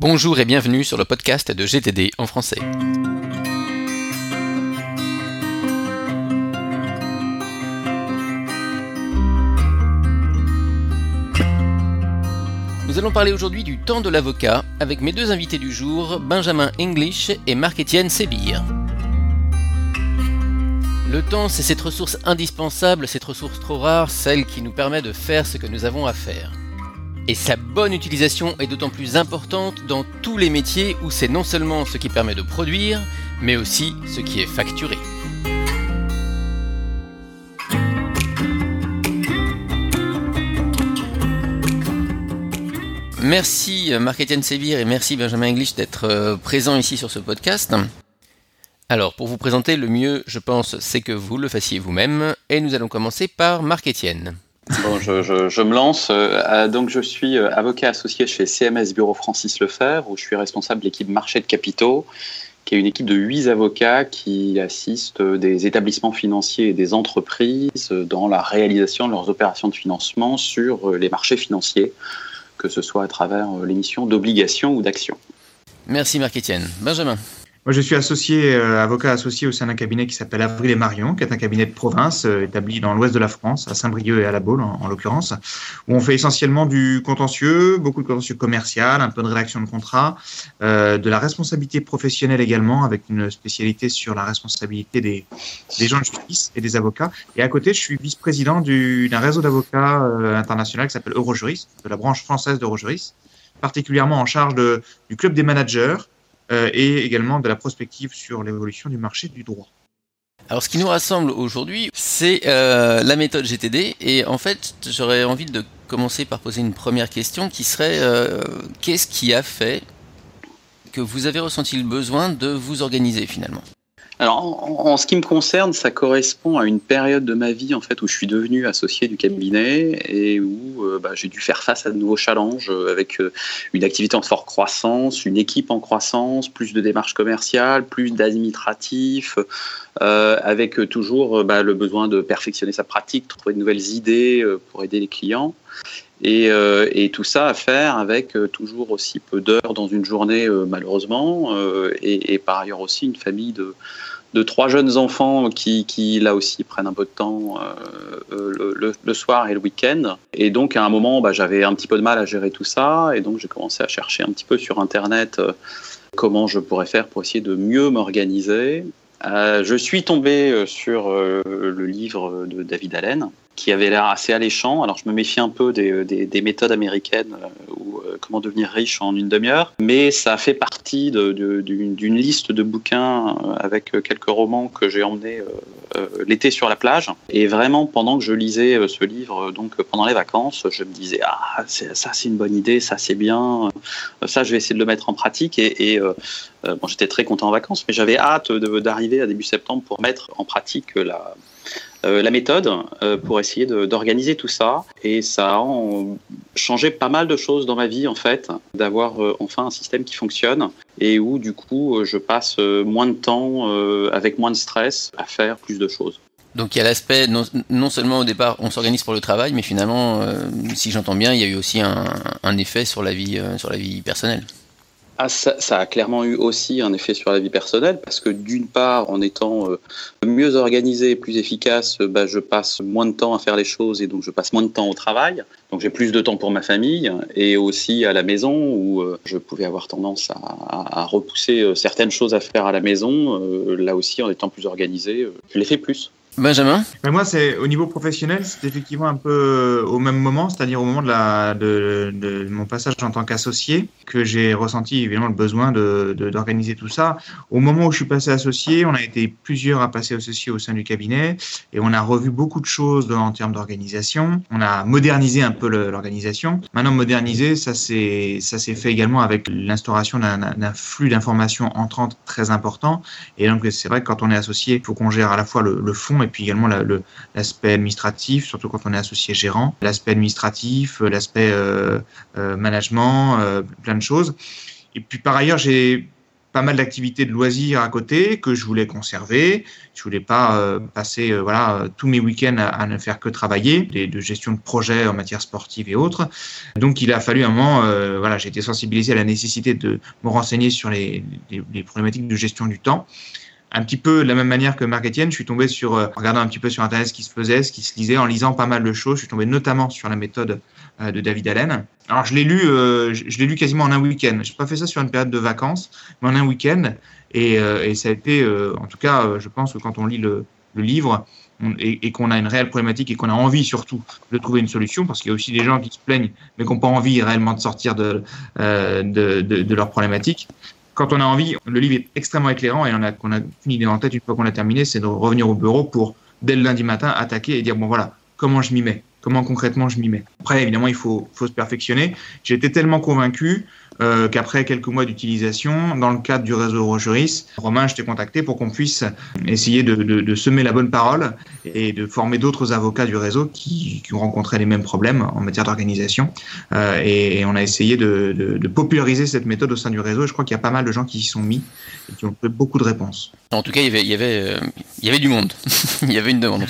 Bonjour et bienvenue sur le podcast de GTD en français. Nous allons parler aujourd'hui du temps de l'avocat avec mes deux invités du jour, Benjamin English et Marc-Étienne Sébir. Le temps, c'est cette ressource indispensable, cette ressource trop rare, celle qui nous permet de faire ce que nous avons à faire. Et sa bonne utilisation est d'autant plus importante dans tous les métiers où c'est non seulement ce qui permet de produire, mais aussi ce qui est facturé. Merci Marc-Étienne Sévire et merci Benjamin English d'être euh, présents ici sur ce podcast. Alors, pour vous présenter, le mieux, je pense, c'est que vous le fassiez vous-même, et nous allons commencer par Marc-Étienne. Bon, je, me lance. Euh, donc, je suis euh, avocat associé chez CMS Bureau Francis Lefebvre, où je suis responsable de l'équipe marché de capitaux, qui est une équipe de huit avocats qui assistent des établissements financiers et des entreprises dans la réalisation de leurs opérations de financement sur les marchés financiers, que ce soit à travers l'émission d'obligations ou d'actions. Merci Marc-Étienne. Benjamin. Moi, je suis associé, euh, avocat associé au sein d'un cabinet qui s'appelle Avril et Marion, qui est un cabinet de province euh, établi dans l'ouest de la France, à Saint-Brieuc et à La Baule en, en l'occurrence, où on fait essentiellement du contentieux, beaucoup de contentieux commercial, un peu de rédaction de contrat, euh, de la responsabilité professionnelle également, avec une spécialité sur la responsabilité des, des gens de justice et des avocats. Et à côté, je suis vice-président d'un réseau d'avocats euh, international qui s'appelle Eurojuris, de la branche française d'Eurojuris, particulièrement en charge de, du club des managers et également de la prospective sur l'évolution du marché du droit. Alors, ce qui nous rassemble aujourd'hui, c'est euh, la méthode GTD. Et en fait, j'aurais envie de commencer par poser une première question qui serait euh, qu'est-ce qui a fait que vous avez ressenti le besoin de vous organiser finalement? Alors, en, ce qui me concerne, ça correspond à une période de ma vie en fait où je suis devenu associé du cabinet et où euh, bah, j'ai dû faire face à de nouveaux challenges euh, avec euh, une activité en forte croissance, une équipe en croissance, plus de démarches commerciales, plus d'administratifs, euh, avec toujours bah, le besoin de perfectionner sa pratique, trouver de nouvelles idées pour aider les clients. Et, tout ça à faire avec toujours aussi peu d'heures dans une journée, malheureusement, et, par ailleurs aussi une famille de, de trois jeunes enfants qui, qui, là aussi, prennent un peu de temps le, le, le, soir et le week-end. Et donc, à un moment, bah, j'avais un petit peu de mal à gérer tout ça, et donc j'ai commencé à chercher un petit peu sur Internet comment je pourrais faire pour essayer de mieux m'organiser. je suis tombé sur le livre de David Allen, qui avait l'air assez alléchant. Alors je me méfie un peu des, des, des méthodes américaines euh, ou euh, comment devenir riche en une demi-heure, mais ça fait partie d'une liste de bouquins euh, avec quelques romans que j'ai emmenés l'été sur la plage. Et vraiment, pendant que je lisais ce livre, donc pendant les vacances, je me disais ah ça c'est une bonne idée, ça c'est bien, ça je vais essayer de le mettre en pratique. Et, et bon, j'étais très content en vacances, mais j'avais hâte d'arriver à début septembre pour mettre en pratique la euh, la méthode euh, pour essayer d'organiser tout ça. Et ça a changé pas mal de choses dans ma vie, en fait, d'avoir euh, enfin un système qui fonctionne et où, du coup, je passe moins de temps avec moins de stress à faire plus de choses. Donc il y a l'aspect, non, seulement au départ on s'organise pour le travail, mais finalement, si j'entends bien, il y a eu aussi un, un effet sur la vie, sur la vie personnelle. Ah, ça, a clairement eu aussi un effet sur la vie personnelle parce que d'une part, en étant euh, mieux organisé, plus efficace, euh, bah, je passe moins de temps à faire les choses et donc je passe moins de temps au travail. Donc j'ai plus de temps pour ma famille et aussi à la maison où euh, je pouvais avoir tendance à, repousser certaines choses à faire à la maison. Là aussi, en étant plus organisé, je les fais plus. Benjamin Mais Moi, c'est au niveau professionnel, c'est effectivement un peu au même moment, c'est-à-dire au moment de, mon passage en tant qu'associé, que j'ai ressenti évidemment le besoin d'organiser tout ça. Au moment où je suis passé associé, on a été plusieurs à passer associé au sein du cabinet et on a revu beaucoup de choses en termes d'organisation. On a modernisé un peu l'organisation. Maintenant, moderniser, ça s'est fait également avec l'instauration d'un flux d'informations entrantes très important. Et donc, c'est vrai que quand on est associé, il faut qu'on gère à la fois le, le fond puis également l'aspect la, administratif, surtout quand on est associé gérant, l'aspect administratif, l'aspect euh, euh, management, euh, plein de choses. Et puis par ailleurs, j'ai pas mal d'activités de loisirs à côté que je voulais conserver. Je voulais pas euh, passer euh, voilà tous mes week-ends à, ne faire que travailler, des, de gestion de projets en matière sportive et autres. Donc il a fallu un moment, euh, voilà, j'ai été sensibilisé à la nécessité de me renseigner sur les, les, problématiques de gestion du temps. Un petit peu de la même manière que Marc Etienne, je suis tombé sur, en regardant un petit peu sur Internet ce qui se faisait, ce qui se lisait, en lisant pas mal de choses. Je suis tombé notamment sur la méthode de David Allen. Alors je l'ai lu, euh, je l'ai lu quasiment en un week-end. J'ai pas fait ça sur une période de vacances, mais en un week-end. Et, euh, ça a été, euh, en tout cas, je pense que quand on lit le, livre et, qu'on a une réelle problématique et qu'on a envie surtout de trouver une solution, parce qu'il y a aussi des gens qui se plaignent mais qui n'ont pas envie réellement de sortir de, de, de leur problématique. Quand on a envie, le livre est extrêmement éclairant et on a, qu'on a une en tête une fois qu'on a terminé, c'est de revenir au bureau pour dès le lundi matin attaquer et dire bon voilà comment je m'y mets? Comment concrètement je m'y mets? Après, évidemment, il faut, faut se perfectionner. Été tellement convaincu euh, qu'après quelques mois d'utilisation, dans le cadre du réseau Rogeris, Romain, je t'ai contacté pour qu'on puisse essayer de, de, de, semer la bonne parole et de former d'autres avocats du réseau qui, qui, ont rencontré les mêmes problèmes en matière d'organisation. Euh, et, et, on a essayé de, de, populariser cette méthode au sein du réseau. Et je crois qu'il y a pas mal de gens qui s'y sont mis et qui ont trouvé beaucoup de réponses. En tout cas, il y avait, il y avait, euh, il y avait du monde. il y avait une demande.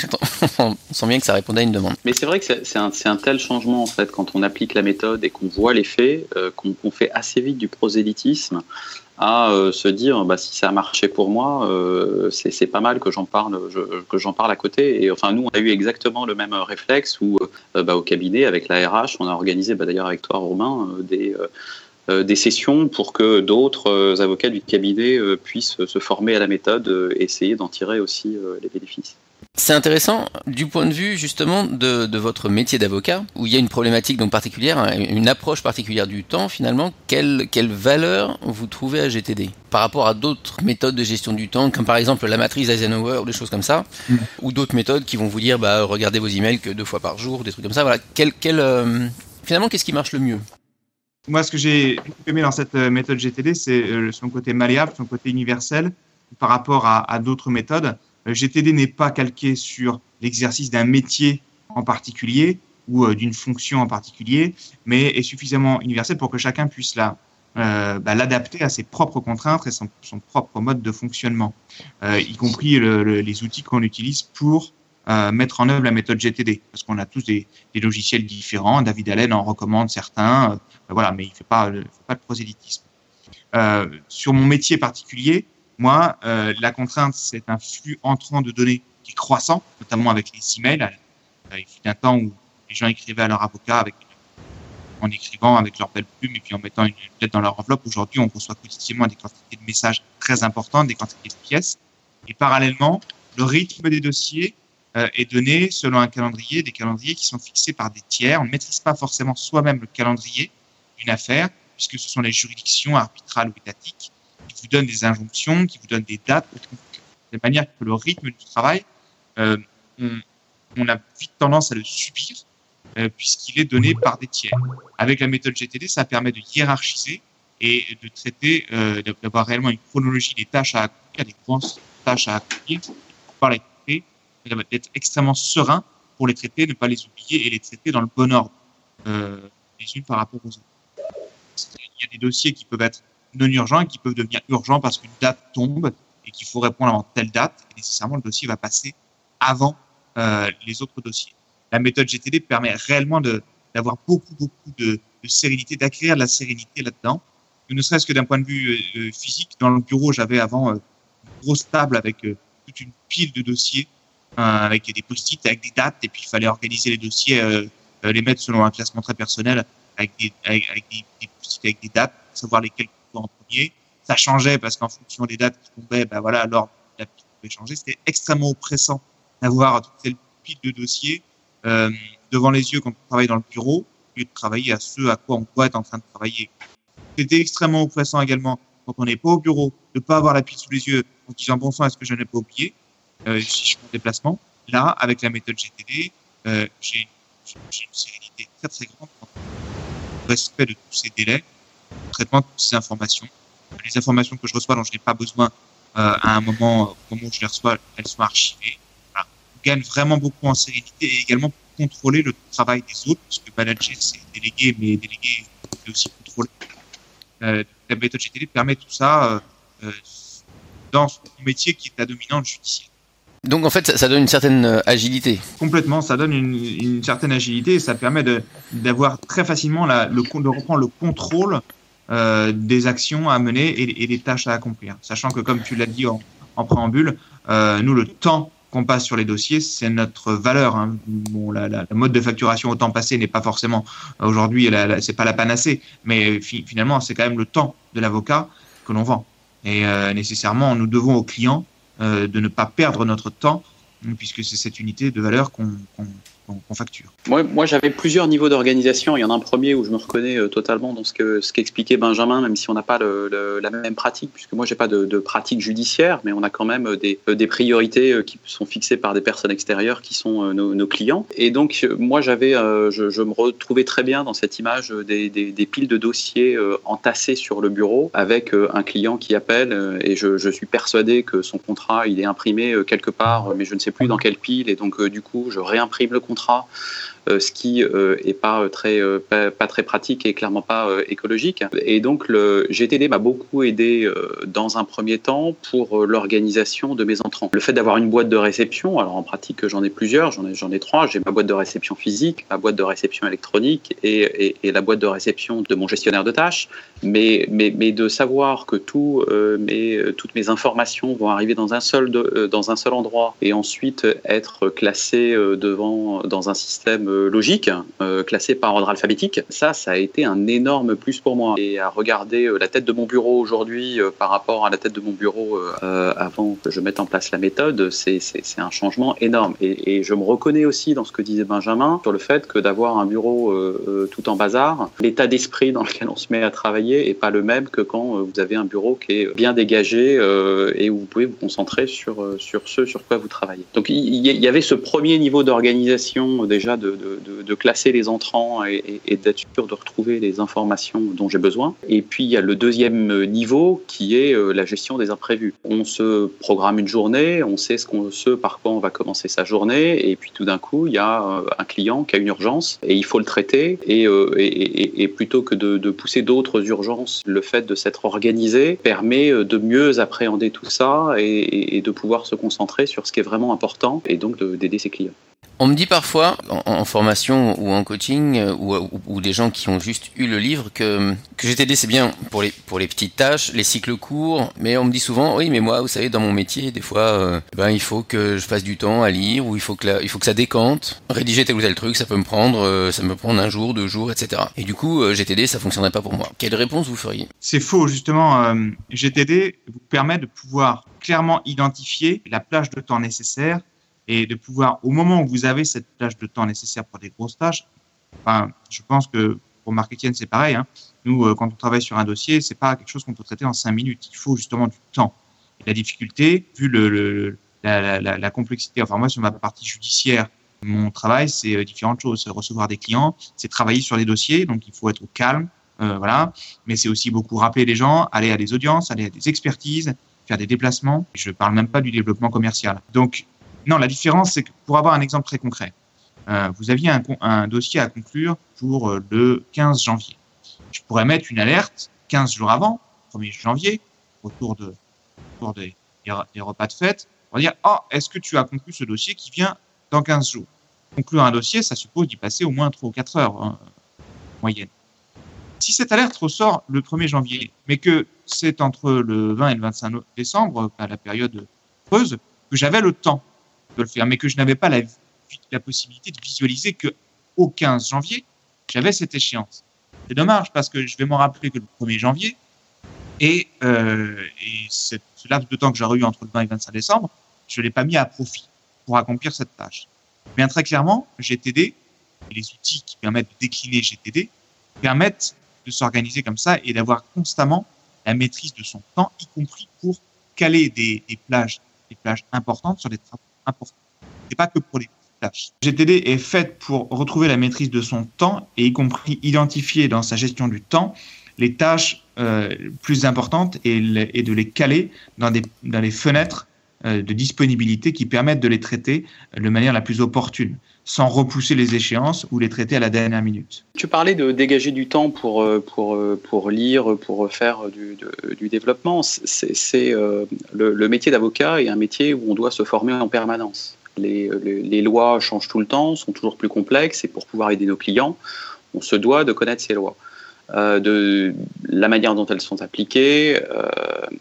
on sent bien que ça répondait à une demande. Mais c'est vrai que c'est un, un, tel changement en fait quand on applique la méthode et qu'on voit les faits, euh, qu'on qu fait assez vite du prosélytisme à euh, se dire bah, si ça a marché pour moi, euh, c'est pas mal que j'en parle, je, que j'en parle à côté. Et enfin, nous, on a eu exactement le même réflexe où, euh, bah, au cabinet, avec la RH, on a organisé, bah, d'ailleurs avec toi, Romain, euh, des, euh, des sessions pour que d'autres avocats du cabinet puissent se former à la méthode et essayer d'en tirer aussi les bénéfices. C'est intéressant du point de vue justement de, de votre métier d'avocat, où il y a une problématique donc particulière, hein, une approche particulière du temps finalement. Quelle, quelle valeur vous trouvez à GTD par rapport à d'autres méthodes de gestion du temps, comme par exemple la matrice Eisenhower ou des choses comme ça, mmh. ou d'autres méthodes qui vont vous dire bah, regardez vos emails que deux fois par jour, des trucs comme ça. Voilà. Quel, quel, euh, finalement, qu'est-ce qui marche le mieux? Moi, ce que j'ai aimé dans cette euh, méthode GTD, c'est euh, son côté malléable, son côté universel par rapport à, à d'autres méthodes. GTD n'est pas calqué sur l'exercice d'un métier en particulier ou euh, d'une fonction en particulier, mais est suffisamment universel pour que chacun puisse la, euh, bah, l'adapter à ses propres contraintes et son, propre mode de fonctionnement, euh, y compris le, le, les outils qu'on utilise pour euh, mettre en œuvre la méthode GTD, parce qu'on a tous des, logiciels différents. David Allen en recommande certains, euh, voilà, mais il fait pas, il fait pas de prosélytisme. Euh, sur mon métier particulier, moi, euh, la contrainte, c'est un flux entrant de données qui est croissant, notamment avec les emails. Euh, il fut un temps où les gens écrivaient à leur avocat en écrivant avec leur belle plume et puis en mettant une lettre dans leur enveloppe. Aujourd'hui, on reçoit quotidiennement des quantités de messages très importantes, des quantités de pièces. Et parallèlement, le rythme des dossiers euh, est donné selon un calendrier, des calendriers qui sont fixés par des tiers. On ne maîtrise pas forcément soi-même le calendrier d'une affaire, puisque ce sont les juridictions arbitrales ou étatiques vous donne des injonctions, qui vous donne des dates, de manière que le rythme du travail, euh, on, a vite tendance à le subir euh, puisqu'il est donné par des tiers. Avec la méthode GTD, ça permet de hiérarchiser et de traiter, euh, d'avoir réellement une chronologie des tâches à accomplir, des tâches à accomplir, pouvoir les traiter, d'être extrêmement serein pour les traiter, ne pas les oublier et les traiter dans le bon ordre, les unes par rapport aux autres. Il y a des dossiers qui peuvent être non urgents et qui peuvent devenir urgents parce qu'une date tombe et qu'il faut répondre avant telle date. Et nécessairement, le dossier va passer avant euh, les autres dossiers. La méthode GTD permet réellement d'avoir beaucoup, beaucoup de, sérénité, d'acquérir de la sérénité là-dedans. Ne serait-ce que d'un point de vue euh, physique, dans le bureau, j'avais avant euh, une grosse table avec euh, toute une pile de dossiers, euh, avec des post-it, avec des dates, et puis il fallait organiser les dossiers, euh, les mettre selon un classement très personnel, avec des post-it avec des dates, savoir lesquels en premier. Ça changeait parce qu'en fonction des dates qui tombaient, ben voilà, l'ordre la pile pouvait changer. C'était extrêmement oppressant d'avoir toute cette pile de dossiers euh, devant les yeux quand on travaille dans le bureau, au lieu de travailler à ce à quoi on doit être en train de travailler. C'était extrêmement oppressant également quand on n'est pas au bureau, de ne pas avoir la pile sous les yeux en disant bon sang, est-ce que je n'ai pas oublié euh, si je suis en déplacement. Là, avec la méthode GTD, euh, j'ai une sérénité très très grande respect de tous ces délais traitement de ces informations. Les informations que je reçois dont je n'ai pas besoin euh, à un moment, au moment où je les reçois, elles sont archivées. Voilà. On gagne vraiment beaucoup en sérénité et également pour contrôler le travail des autres, parce que manager, c'est délégué, mais délégué, c'est aussi contrôler. Euh, la méthode GTD permet tout ça, euh, dans son métier qui est la dominante judiciaire. Donc en fait, ça, donne une certaine agilité. Complètement, ça donne une, une certaine agilité et ça permet d'avoir très facilement la, le, de reprendre le contrôle euh, des actions à mener et, des tâches à accomplir. Sachant que, comme tu l'as dit en, préambule, euh, nous, le temps qu'on passe sur les dossiers, c'est notre valeur. Hein. Bon, la, mode de facturation au temps passé n'est pas forcément aujourd'hui, c'est pas la panacée, mais finalement, c'est quand même le temps de l'avocat que l'on vend. Et euh, nécessairement, nous devons aux clients de ne pas perdre notre temps, puisque c'est cette unité de valeur qu'on qu'on facture. Moi, moi j'avais plusieurs niveaux d'organisation. Il y en a un premier où je me reconnais euh, totalement dans ce que ce qu'expliquait Benjamin, même si on n'a pas le, la même pratique, puisque moi j'ai pas de, de, pratique judiciaire, mais on a quand même des, euh, des, priorités euh, qui sont fixées par des personnes extérieures qui sont nos, nos clients. Et donc moi j'avais, je, je, me retrouvais très bien dans cette image des, des, des, piles de dossiers entassés sur le bureau avec un client qui appelle et je, je, suis persuadé que son contrat il est imprimé quelque part, mais je ne sais plus dans quelle pile et donc du coup je réimprime le contrat euh, ce qui euh, est pas très euh, pas, très pratique et clairement pas écologique. Et donc le GTD m'a beaucoup aidé dans un premier temps pour l'organisation de mes entrants. Le fait d'avoir une boîte de réception, alors en pratique j'en ai plusieurs, j'en ai j'en ai trois. J'ai ma boîte de réception physique, ma boîte de réception électronique et, et, la boîte de réception de mon gestionnaire de tâches. Mais mais, mais de savoir que tout mes, toutes mes informations vont arriver dans un seul de, dans un seul endroit et ensuite être classées devant dans un système euh, logique, euh, classé par ordre alphabétique. Ça, ça a été un énorme plus pour moi. Et à regarder euh, la tête de mon bureau aujourd'hui par rapport à la tête de mon bureau avant que je mette en place la méthode, c'est un changement énorme. Et, je me reconnais aussi dans ce que disait Benjamin sur le fait que d'avoir un bureau tout en bazar, l'état d'esprit dans lequel on se met à travailler est pas le même que quand vous avez un bureau qui est bien dégagé et où vous pouvez vous concentrer sur, sur ce sur quoi vous travaillez. Donc il y avait ce premier niveau d'organisation déjà de, de, classer les entrants et, et d'être sûr de retrouver les informations dont j'ai besoin. Et puis il y a le deuxième niveau qui est euh, la gestion des imprévus. On se programme une journée, on sait ce, qu'on, par quoi on va commencer sa journée, et puis tout d'un coup il y a euh, un client qui a une urgence et il faut le traiter. Et, euh, et, et plutôt que de, de pousser d'autres urgences, le fait de s'être organisé permet de mieux appréhender tout ça et, de pouvoir se concentrer sur ce qui est vraiment important et donc d'aider ses clients. On me dit parfois, en, formation ou en coaching, euh, ou, ou, des gens qui ont juste eu le livre, que, que GTD c'est bien pour les, petites tâches, les cycles courts, mais on me dit souvent, oui, mais moi, vous savez, dans mon métier, des fois, euh, ben, il faut que je fasse du temps à lire, ou il faut que, ça décante. Rédiger tel ou tel truc, ça peut me prendre, euh, ça me prendre un jour, deux jours, etc. Et du coup, GTD, ça fonctionnerait pas pour moi. Quelle réponse vous feriez? C'est faux, justement. GTD vous permet de pouvoir clairement identifier la plage de temps nécessaire et de pouvoir, au moment où vous avez cette plage de temps nécessaire pour des grosses tâches, enfin, je pense que pour Marc Etienne, c'est pareil. Hein. Nous, euh, quand on travaille sur un dossier, c'est pas quelque chose qu'on peut traiter en cinq minutes. Il faut justement du temps. Et la difficulté, vu le, la, complexité, enfin moi, sur ma partie judiciaire, mon travail, c'est euh, différentes choses. Recevoir des clients, c'est travailler sur des dossiers, donc il faut être calme, euh, voilà. Mais c'est aussi beaucoup rappeler les gens, aller à des audiences, aller à des expertises, faire des déplacements. Je parle même pas du développement commercial. Donc non, la différence, c'est que pour avoir un exemple très concret, euh, vous aviez un, dossier à conclure pour euh, le 15 janvier. Je pourrais mettre une alerte 15 jours avant, 1er janvier, autour, de, autour des, des, repas de fête, pour dire Oh, est-ce que tu as conclu ce dossier qui vient dans 15 jours? Conclure un dossier, ça suppose d'y passer au moins 3 ou 4 heures hein, moyenne. Si cette alerte ressort le 1er janvier, mais que c'est entre le 20 et le 25 décembre, à la période creuse, que j'avais le temps de le faire, mais que je n'avais pas la, possibilité de visualiser que au 15 janvier, j'avais cette échéance. C'est dommage parce que je vais m'en rappeler que le 1er janvier, et, euh, ce laps de temps que j'aurais eu entre le 20 et le 25 décembre, je ne l'ai pas mis à profit pour accomplir cette tâche. Bien très clairement, GTD et les outils qui permettent de décliner GTD permettent de s'organiser comme ça et d'avoir constamment la maîtrise de son temps, y compris pour caler des, des plages, des plages importantes sur des travaux important. C'est pas que pour les tâches. GTD est faite pour retrouver la maîtrise de son temps et y compris identifier dans sa gestion du temps les tâches euh, plus importantes et, et, de les caler dans les fenêtres de disponibilité qui permettent de les traiter de manière la plus opportune sans repousser les échéances ou les traiter à la dernière minute. Tu parlais de dégager du temps pour, euh, pour, euh, pour lire, pour faire du, développement. C'est euh, le, métier d'avocat est un métier où on doit se former en permanence. Les, les, lois changent tout le temps, sont toujours plus complexes, et pour pouvoir aider nos clients, on se doit de connaître ces lois. Euh, de la manière dont elles sont appliquées euh,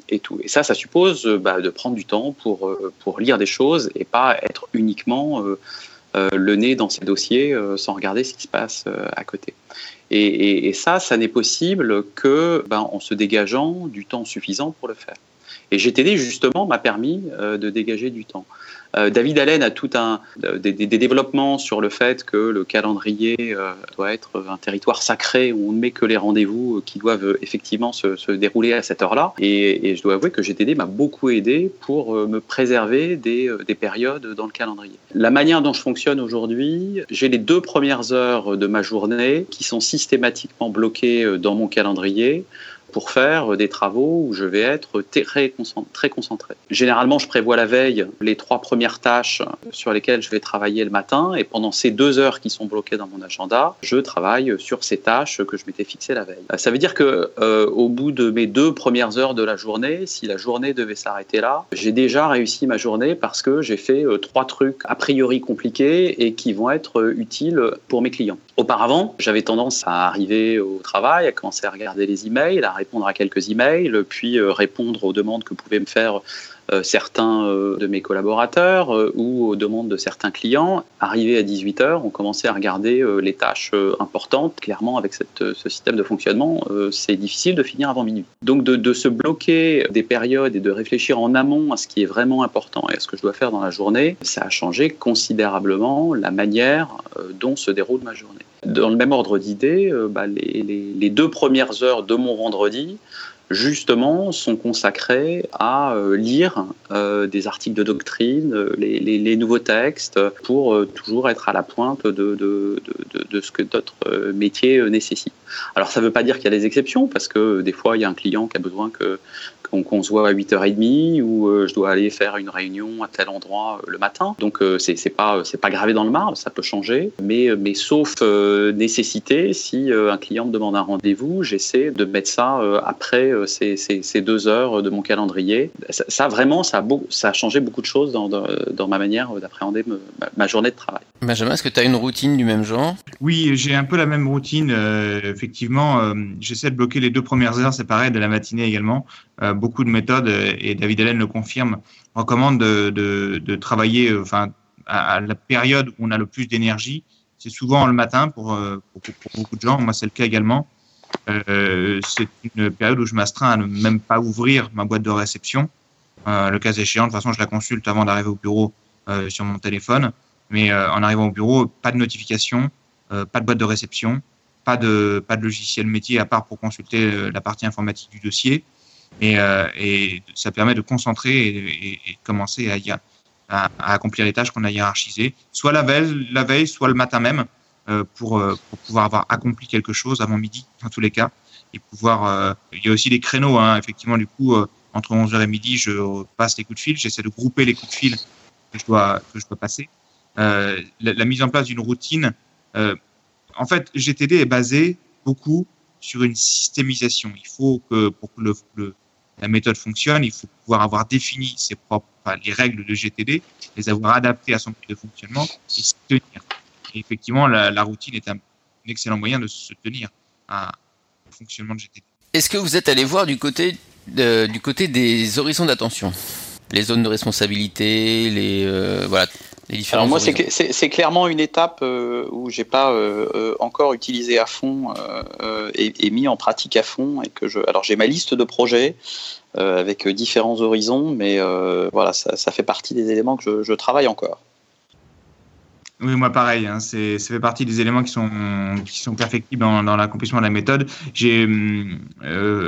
et tout. Et ça, ça suppose bah, de prendre du temps pour, pour lire des choses et pas être uniquement euh, le nez dans ces dossiers euh, sans regarder ce qui se passe euh, à côté. Et, et, ça, ça n'est possible que ben, en se dégageant du temps suffisant pour le faire. Et GTD, justement, m'a permis de dégager du temps. Euh, David Allen a tout un des, développements sur le fait que le calendrier euh, doit être un territoire sacré où on ne met que les rendez-vous euh, qui doivent effectivement se, se dérouler à cette heure-là. Et, et, je dois avouer que GTD m'a beaucoup aidé pour me préserver des, des périodes dans le calendrier. La manière dont je fonctionne aujourd'hui, j'ai les deux premières heures de ma journée qui sont systématiquement bloquées dans mon calendrier pour faire des travaux où je vais être très concentré. Généralement, je prévois la veille les trois premières tâches sur lesquelles je vais travailler le matin et pendant ces deux heures qui sont bloquées dans mon agenda, je travaille sur ces tâches que je m'étais fixées la veille. Ça veut dire que euh, au bout de mes deux premières heures de la journée, si la journée devait s'arrêter là, j'ai déjà réussi ma journée parce que j'ai fait euh, trois trucs a priori compliqués et qui vont être euh, utiles pour mes clients. Auparavant, j'avais tendance à arriver au travail, à commencer à regarder les emails, à répondre à quelques emails, puis euh, répondre aux demandes que pouvaient me faire euh, certains euh, de mes collaborateurs ou aux demandes de certains clients. Arrivé à 18h, on commençait à regarder les tâches importantes. Clairement, avec ce système de fonctionnement, c'est difficile de finir avant minuit. Donc de, se bloquer des périodes et de réfléchir en amont à ce qui est vraiment important et à ce que je dois faire dans la journée, ça a changé considérablement la manière dont se déroule ma journée. Dans le même ordre d'idées, euh, bah, les, deux premières heures de mon vendredi, justement, sont consacrées à euh, lire euh, des articles de doctrine, euh, les, nouveaux textes, pour toujours être à la pointe de, de, de, ce que notre métier nécessite. Alors ça ne veut pas dire qu'il y a des exceptions, parce que des fois, il y a un client qui a besoin que qu'on qu se voit à 8h30 ou je dois aller faire une réunion à tel endroit le matin. Donc c'est pas pas gravé dans le marbre, ça peut changer, mais mais sauf nécessité, si un client me demande un rendez-vous, j'essaie de mettre ça après ces, ces, ces, deux heures de mon calendrier. Ça, ça vraiment ça a, beau, ça a changé beaucoup de choses dans, dans, dans ma manière d'appréhender ma, ma, journée de travail. Benjamin, est-ce que tu as une routine du même genre? Oui, j'ai un peu la même routine. effectivement, j'essaie de bloquer les deux premières heures, c'est pareil, de la matinée également beaucoup de méthodes, et David Allen le confirme, recommande de, de, de travailler enfin, à, à, la période où on a le plus d'énergie. C'est souvent le matin pour, pour, pour, beaucoup de gens, moi c'est le cas également. Euh, c'est une période où je m'astreins à ne même pas ouvrir ma boîte de réception. Euh, le cas échéant, de toute façon, je la consulte avant d'arriver au bureau euh, sur mon téléphone. Mais en arrivant au bureau, pas de notification, pas de boîte de réception, pas de, pas de logiciel métier à part pour consulter la partie informatique du dossier. Et, ça permet de concentrer et, et, commencer à, à, accomplir les tâches qu'on a hiérarchisées, soit la veille, la veille, soit le matin même, pour, euh, pour pouvoir avoir accompli quelque chose avant midi, dans tous les cas. Et pouvoir, euh, il y a aussi des créneaux, hein, effectivement, du coup, euh, entre 11h et midi, je passe les coups de fil, j'essaie de grouper les coups de fil que je dois, que je dois passer. Euh, la, mise en place d'une routine, en fait, GTD est basé beaucoup sur une systémisation. Il faut que pour que le, le, la méthode fonctionne, il faut pouvoir avoir défini ses propres, enfin, les règles de GTD, les avoir adaptées à son mode de fonctionnement et s'y tenir. Et effectivement, la, la, routine est un, un, excellent moyen de se tenir à, au fonctionnement de GTD. Est-ce que vous êtes allé voir du côté, de, du côté des horizons d'attention? Les zones de responsabilité, les, euh, voilà, alors moi, c'est clairement une étape euh, où j'ai pas euh, euh, encore utilisé à fond et, et, mis en pratique à fond. Et que je, alors j'ai ma liste de projets euh, avec différents horizons, mais voilà, ça, ça, fait partie des éléments que je, je travaille encore. Oui, moi pareil. Hein, c'est, ça fait partie des éléments qui sont qui sont perfectibles dans, l'accomplissement de la méthode. J'ai,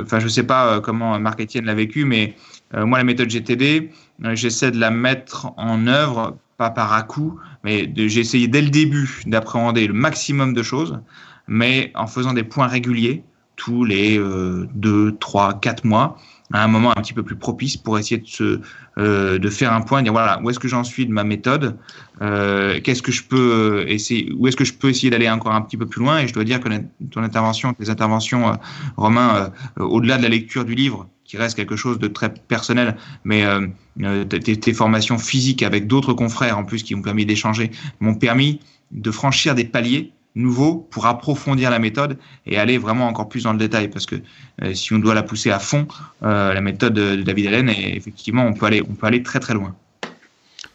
enfin, je sais pas comment Marc Etienne l'a vécu, mais moi la méthode GTD, j'essaie de la mettre en œuvre pas par à coup, mais j'ai essayé dès le début d'appréhender le maximum de choses, mais en faisant des points réguliers tous les euh, deux, trois, quatre mois à un moment un petit peu plus propice pour essayer de se euh, de faire un point, dire voilà où est-ce que j'en suis de ma méthode, euh, qu'est-ce que je peux essayer, où est-ce que je peux essayer d'aller encore un petit peu plus loin? Et je dois dire que ton intervention, tes interventions, euh, Romain, euh, au-delà de la lecture du livre, qui reste quelque chose de très personnel, mais euh, tes, tes, formations physiques avec d'autres confrères en plus qui m'ont permis d'échanger, m'ont permis de franchir des paliers nouveau pour approfondir la méthode et aller vraiment encore plus dans le détail parce que euh, si on doit la pousser à fond, euh, la méthode de, David Allen, et effectivement, on peut aller, on peut aller très très loin.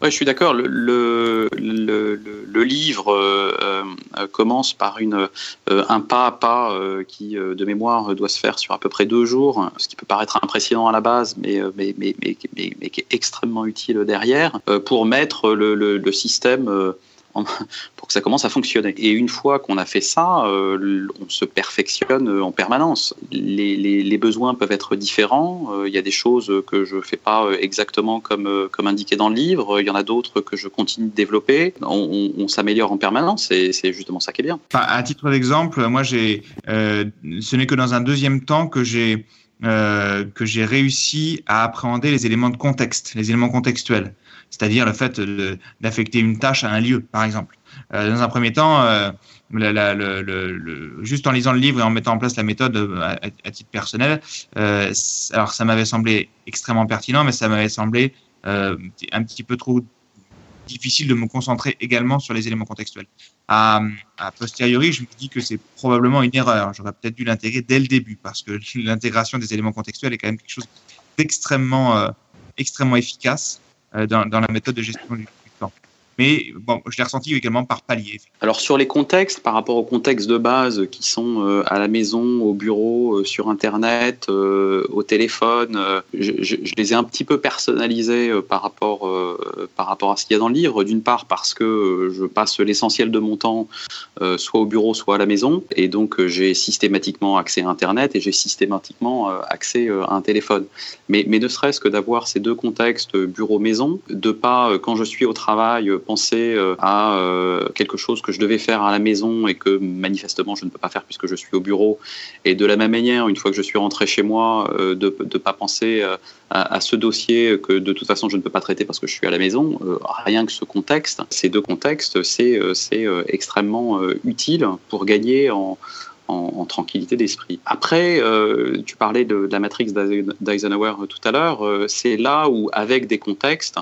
Ouais, je suis d'accord. Le, livre euh, commence par une, un pas à pas qui, de mémoire, doit se faire sur à peu près deux jours, ce qui peut paraître impressionnant à la base, mais, mais, mais, mais qui est extrêmement utile derrière, pour mettre le, système pour que ça commence à fonctionner. Et une fois qu'on a fait ça, euh, on se perfectionne euh, en permanence. Les, besoins peuvent être différents. Euh, il y a des choses que je ne fais pas exactement comme, comme indiqué dans le livre. Il y en a d'autres que je continue de développer. On, s'améliore en permanence et c'est justement ça qui est bien. À titre d'exemple, moi, ce n'est que dans un deuxième temps que j'ai euh, que j'ai réussi à appréhender les éléments de contexte, les éléments contextuels c'est-à-dire le fait d'affecter une tâche à un lieu, par exemple. Euh, dans un premier temps, euh, juste en lisant le livre et en mettant en place la méthode euh, à, titre personnel, alors ça m'avait semblé extrêmement pertinent, mais ça m'avait semblé un petit peu trop difficile de me concentrer également sur les éléments contextuels. À, posteriori, je me dis que c'est probablement une erreur. J'aurais peut-être dû l'intégrer dès le début parce que l'intégration des éléments contextuels est quand même quelque chose d'extrêmement extrêmement efficace dans, dans, la méthode de gestion du, mais je l'ai ressenti également par palier. Alors sur les contextes, par rapport aux contextes de base qui sont euh, à la maison, au bureau, euh, sur Internet, euh, au téléphone, je, je, les ai un petit peu personnalisés par rapport, par rapport à ce qu'il y a dans le livre. D'une part parce que je passe l'essentiel de mon temps soit au bureau, soit à la maison, et donc j'ai systématiquement accès à Internet et j'ai systématiquement accès à un téléphone. Mais, mais ne serait-ce que d'avoir ces deux contextes bureau-maison, de pas quand je suis au travail penser euh, à euh, quelque chose que je devais faire à la maison et que manifestement je ne peux pas faire puisque je suis au bureau. Et de la même manière, une fois que je suis rentré chez moi, euh, de ne pas penser à, ce dossier que de toute façon je ne peux pas traiter parce que je suis à la maison. rien que ce contexte, ces deux contextes, c'est extrêmement utile pour gagner en, en, tranquillité d'esprit. Après, tu parlais de, la matrix d'Eisenhower tout à l'heure, c'est là où, avec des contextes,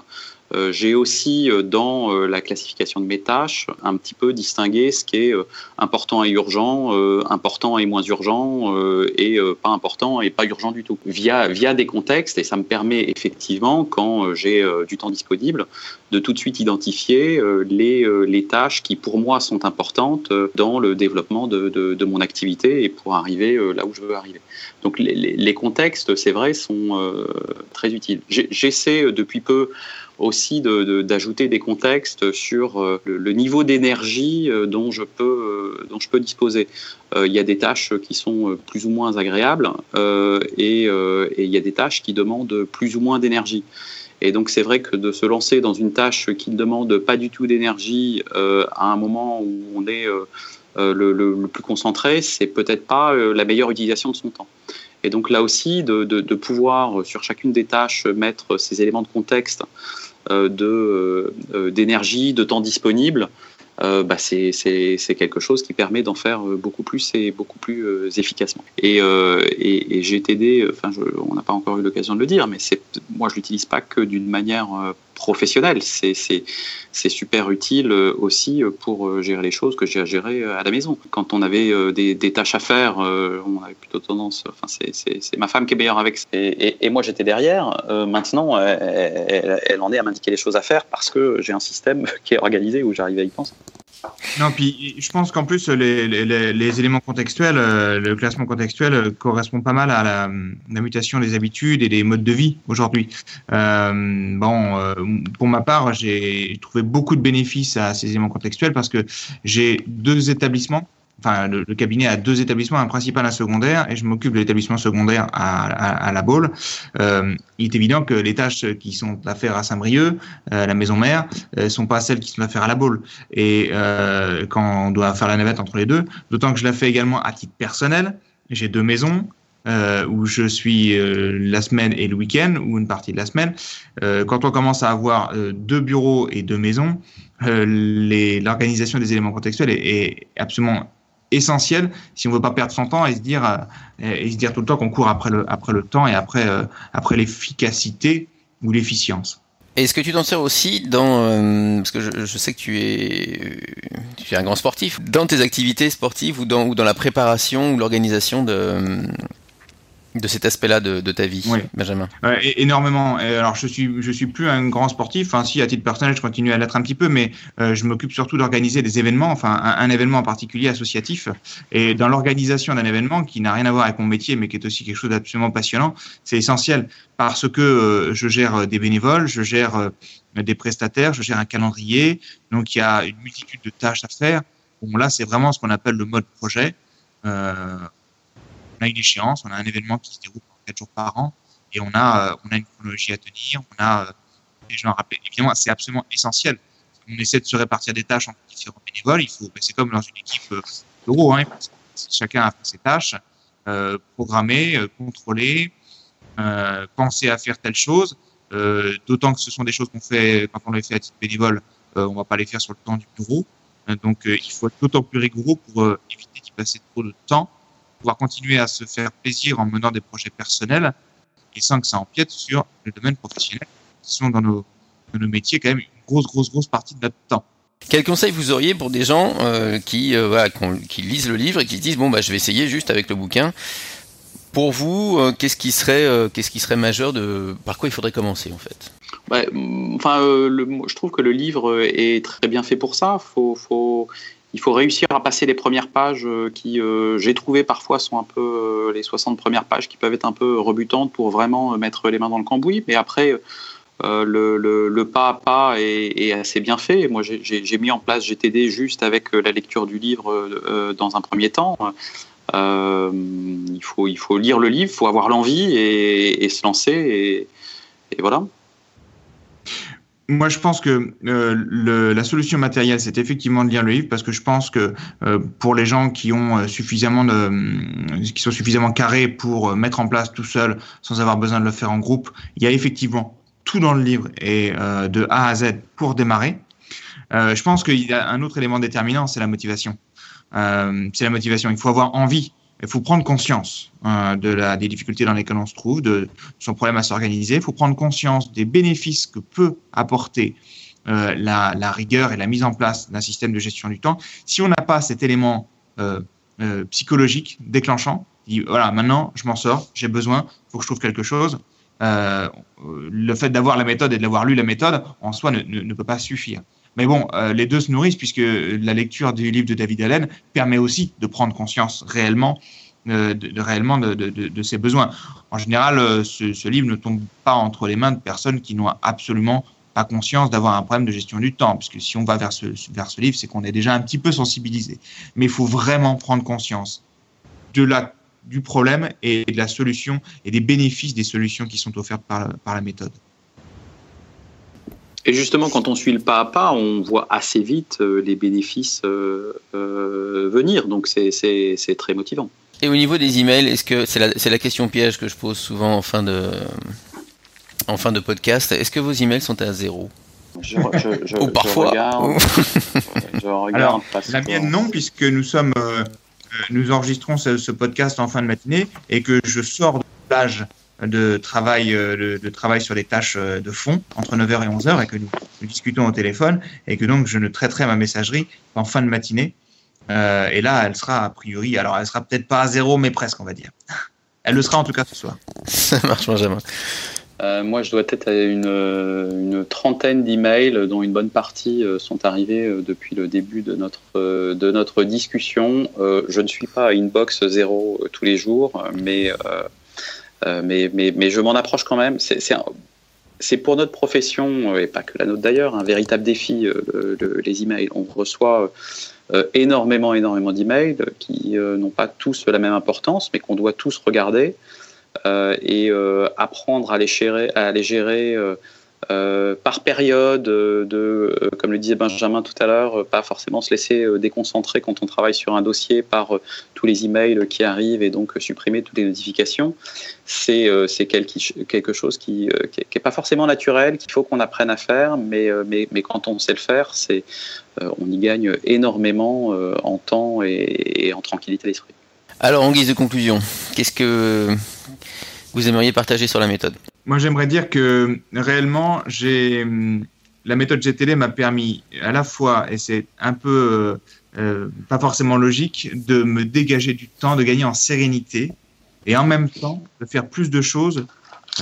euh, j'ai aussi euh, dans euh, la classification de mes tâches un petit peu distingué ce qui est important et urgent, important et moins urgent et pas important et pas urgent du tout via via des contextes et ça me permet effectivement quand j'ai du temps disponible de tout de suite identifier les, les tâches qui pour moi sont importantes dans le développement de, de, mon activité et pour arriver là où je veux arriver. Donc les contextes, c'est vrai, sont très utiles. J'essaie depuis peu aussi d'ajouter de, des contextes sur euh, le, niveau d'énergie euh, dont, je peux, euh, dont je peux disposer. Il y a des tâches qui sont plus ou moins agréables et, il y a des tâches qui demandent plus ou moins d'énergie. Et donc c'est vrai que de se lancer dans une tâche qui ne demande pas du tout d'énergie à un moment où on est le, plus concentré, c'est peut-être pas la meilleure utilisation de son temps. Et donc là aussi, de, de, pouvoir sur chacune des tâches mettre ces éléments de contexte euh, de euh, d'énergie, de temps disponible, euh, bah c'est quelque chose qui permet d'en faire beaucoup plus et beaucoup plus efficacement. Et, et, GTD, enfin, on n'a pas encore eu l'occasion de le dire, mais moi je l'utilise pas que d'une manière professionnel. C'est super utile euh, aussi euh, pour euh, gérer les choses que j'ai à gérer à la maison. Quand on avait des, tâches à faire, on avait plutôt tendance. Enfin, c'est ma femme qui est meilleure avec. Et, et, moi, j'étais derrière. maintenant, elle, elle, en est à m'indiquer les choses à faire parce que j'ai un système qui est organisé où j'arrive à y penser. Non, puis je pense qu'en plus, les, éléments contextuels, euh, le classement contextuel euh, correspond pas mal à la, la mutation des habitudes et des modes de vie aujourd'hui. Euh, bon, euh, pour ma part, j'ai trouvé beaucoup de bénéfices à ces éléments contextuels parce que j'ai deux établissements enfin, le, cabinet a deux établissements, un principal, un secondaire, et je m'occupe de l'établissement secondaire à, à, la Baule. Euh, il est évident que les tâches qui sont à faire à Saint-Brieuc, euh, la maison mère, euh, sont pas celles qui sont à faire à la Baule. Et euh, quand on doit faire la navette entre les deux, d'autant que je la fais également à titre personnel, j'ai deux maisons, où je suis la semaine et le week-end, ou une partie de la semaine. Quand on commence à avoir deux bureaux et deux maisons, l'organisation des éléments contextuels est, est, absolument essentielle si on veut pas perdre son temps et se dire, et se dire tout le temps qu'on court après le, après le temps et après, après l'efficacité ou l'efficience. Est-ce que tu t'en sers aussi dans, euh, parce que je, je, sais que tu es, tu es un grand sportif, dans tes activités sportives ou dans, ou dans la préparation ou l'organisation de, de cet aspect-là de, de, ta vie, oui. Benjamin Énormément. Alors, je suis, je suis plus un grand sportif. Enfin, si, à titre personnel, je continue à l'être un petit peu, mais euh, je m'occupe surtout d'organiser des événements, enfin, un, un, événement en particulier associatif. Et dans l'organisation d'un événement qui n'a rien à voir avec mon métier, mais qui est aussi quelque chose d'absolument passionnant, c'est essentiel parce que euh, je gère des bénévoles, je gère euh, des prestataires, je gère un calendrier. Donc, il y a une multitude de tâches à faire. Bon, là, c'est vraiment ce qu'on appelle le mode projet. Euh, on a une échéance, on a un événement qui se déroule quatre jours par an et on a, euh, on a une chronologie à tenir, on a euh, des gens à rappeler. Évidemment, c'est absolument essentiel. On essaie de se répartir des tâches entre différents bénévoles. Il faut, c'est comme dans une équipe euh, euro, hein, chacun a ses tâches, euh, programmer, euh, contrôler, euh, penser à faire telle chose. D'autant que ce sont des choses qu'on fait quand on les fait à titre bénévole, on va pas les faire sur le temps du bureau. donc, il faut être d'autant plus rigoureux pour éviter d'y passer trop de temps pouvoir continuer à se faire plaisir en menant des projets personnels et sans que ça empiète sur le domaine professionnel, qui sont dans nos, dans nos métiers quand même une grosse, grosse, grosse partie de notre temps. Quel conseil vous auriez pour des gens euh, qui, euh, voilà, qui lisent le livre et qui se disent bon bah je vais essayer juste avec le bouquin. Pour vous, euh, qu'est-ce qui serait euh, qu'est-ce qui serait majeur de par quoi il faudrait commencer en fait? Ouais, Enfin, euh, le, je trouve que le livre est très bien fait pour ça. Faut, faut, il faut réussir à passer les premières pages qui, euh, j'ai trouvé parfois, sont un peu euh, les 60 premières pages qui peuvent être un peu rebutantes pour vraiment mettre les mains dans le cambouis. Mais après, euh, le, le, pas à pas est, assez bien fait. Moi, j'ai mis en place GTD juste avec la lecture du livre euh, dans un premier temps. Euh, il, faut, il faut lire le livre, il faut avoir l'envie et, se lancer. Et voilà. Moi, je pense que euh, le, la solution matérielle, c'est effectivement de lire le livre, parce que je pense que euh, pour les gens qui ont euh, suffisamment de, euh, qui sont suffisamment carrés pour euh, mettre en place tout seul, sans avoir besoin de le faire en groupe, il y a effectivement tout dans le livre et euh, de A à Z pour démarrer. je pense qu'il y a un autre élément déterminant, c'est la motivation. c'est la motivation. Il faut avoir envie il faut prendre conscience euh, de la, des difficultés dans lesquelles on se trouve, de son problème à s'organiser. Il faut prendre conscience des bénéfices que peut apporter euh, la, la, rigueur et la mise en place d'un système de gestion du temps. Si on n'a pas cet élément euh, psychologique déclenchant, dit voilà, maintenant je m'en sors, j'ai besoin, il faut que je trouve quelque chose. Le fait d'avoir la méthode et de l'avoir lu la méthode en soi ne, ne peut pas suffire. Mais bon, euh, les deux se nourrissent puisque la lecture du livre de David Allen permet aussi de prendre conscience réellement euh, de, de, de, ses besoins. En général, euh, ce, ce, livre ne tombe pas entre les mains de personnes qui n'ont absolument pas conscience d'avoir un problème de gestion du temps, puisque si on va vers ce, vers ce livre, c'est qu'on est déjà un petit peu sensibilisé. Mais il faut vraiment prendre conscience de la, du problème et de la solution et des bénéfices des solutions qui sont offertes par, par la méthode. Et justement, quand on suit le pas à pas, on voit assez vite euh, les bénéfices euh, euh, venir. Donc, c'est très motivant. Et au niveau des emails, est-ce que c'est la, la, question piège que je pose souvent en fin de, en fin de podcast Est-ce que vos emails sont à zéro? Je, je, je, Ou parfois regarde, regarde Alors, la mienne, non, puisque nous sommes. Euh, nous enregistrons ce, ce, podcast en fin de matinée et que je sors de plage de travail, de, de, travail sur des tâches de fond entre 9h et 11h et que nous, nous, discutons au téléphone et que donc je ne traiterai ma messagerie qu'en fin de matinée. Euh, et là, elle sera a priori, alors elle sera peut-être pas à zéro, mais presque, on va dire. Elle le sera en tout cas ce soir. Ça marche, Benjamin. Euh, moi, je dois être à une, une trentaine d'emails, dont une bonne partie euh, sont arrivés euh, depuis le début de notre, de notre discussion. je ne suis pas à inbox zéro tous les jours, mais euh, mais, je m'en approche quand même. C'est pour notre profession, et pas que la nôtre d'ailleurs, un véritable défi, euh, le, le, les emails. On reçoit euh, énormément, énormément d'emails qui euh, n'ont pas tous la même importance, mais qu'on doit tous regarder et apprendre à les gérer euh, par période, de, comme le disait Benjamin tout à l'heure, pas forcément se laisser déconcentrer quand on travaille sur un dossier par tous les emails qui arrivent et donc supprimer toutes les notifications. C'est quelque chose qui n'est pas forcément naturel, qu'il faut qu'on apprenne à faire, mais, quand on sait le faire, on y gagne énormément en temps et en tranquillité d'esprit. Alors, en guise de conclusion, qu'est-ce que vous aimeriez partager sur la méthode? Moi, j'aimerais dire que réellement, j'ai la méthode GTD m'a permis à la fois, et c'est un peu euh, euh, pas forcément logique, de me dégager du temps, de gagner en sérénité, et en même temps de faire plus de choses.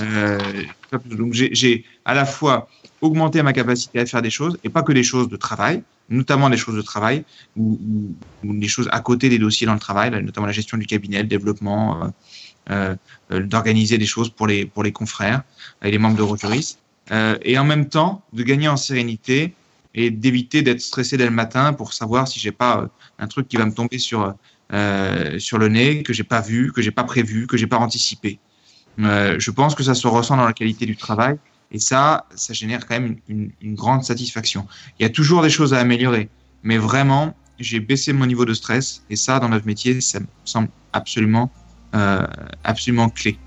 Euh, donc, j'ai à la fois augmenté ma capacité à faire des choses, et pas que des choses de travail, notamment des choses de travail ou, des choses à côté des dossiers dans le travail, notamment la gestion du cabinet, le développement, euh, d'organiser des choses pour les, pour les confrères et les membres de Rojuris. Euh, et en même temps, de gagner en sérénité et d'éviter d'être stressé dès le matin pour savoir si j'ai pas un truc qui va me tomber sur, sur le nez, que j'ai pas vu, que j'ai pas prévu, que j'ai pas anticipé. je pense que ça se ressent dans la qualité du travail et ça, ça génère quand même une, grande satisfaction. Il y a toujours des choses à améliorer, mais vraiment, j'ai baissé mon niveau de stress. Et ça, dans notre métier, ça me semble absolument, euh, absolument clé.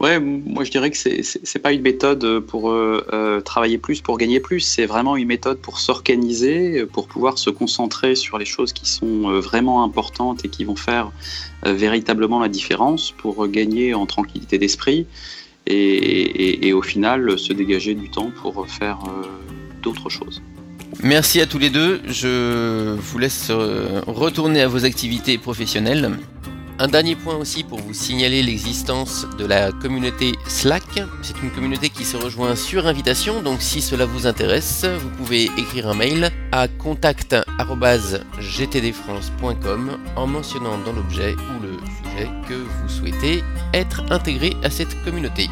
Ouais, moi je dirais que c'est n'est pas une méthode pour euh, euh, travailler plus, pour gagner plus. C'est vraiment une méthode pour s'organiser, pour pouvoir se concentrer sur les choses qui sont vraiment importantes et qui vont faire véritablement la différence, pour gagner en tranquillité d'esprit et, au final se dégager du temps pour faire euh, d'autres choses. Merci à tous les deux. Je vous laisse euh, retourner à vos activités professionnelles. Un dernier point aussi pour vous signaler l'existence de la communauté Slack. C'est une communauté qui se rejoint sur invitation, donc si cela vous intéresse, vous pouvez écrire un mail à contact.gtdfrance.com en mentionnant dans l'objet ou le sujet que vous souhaitez être intégré à cette communauté.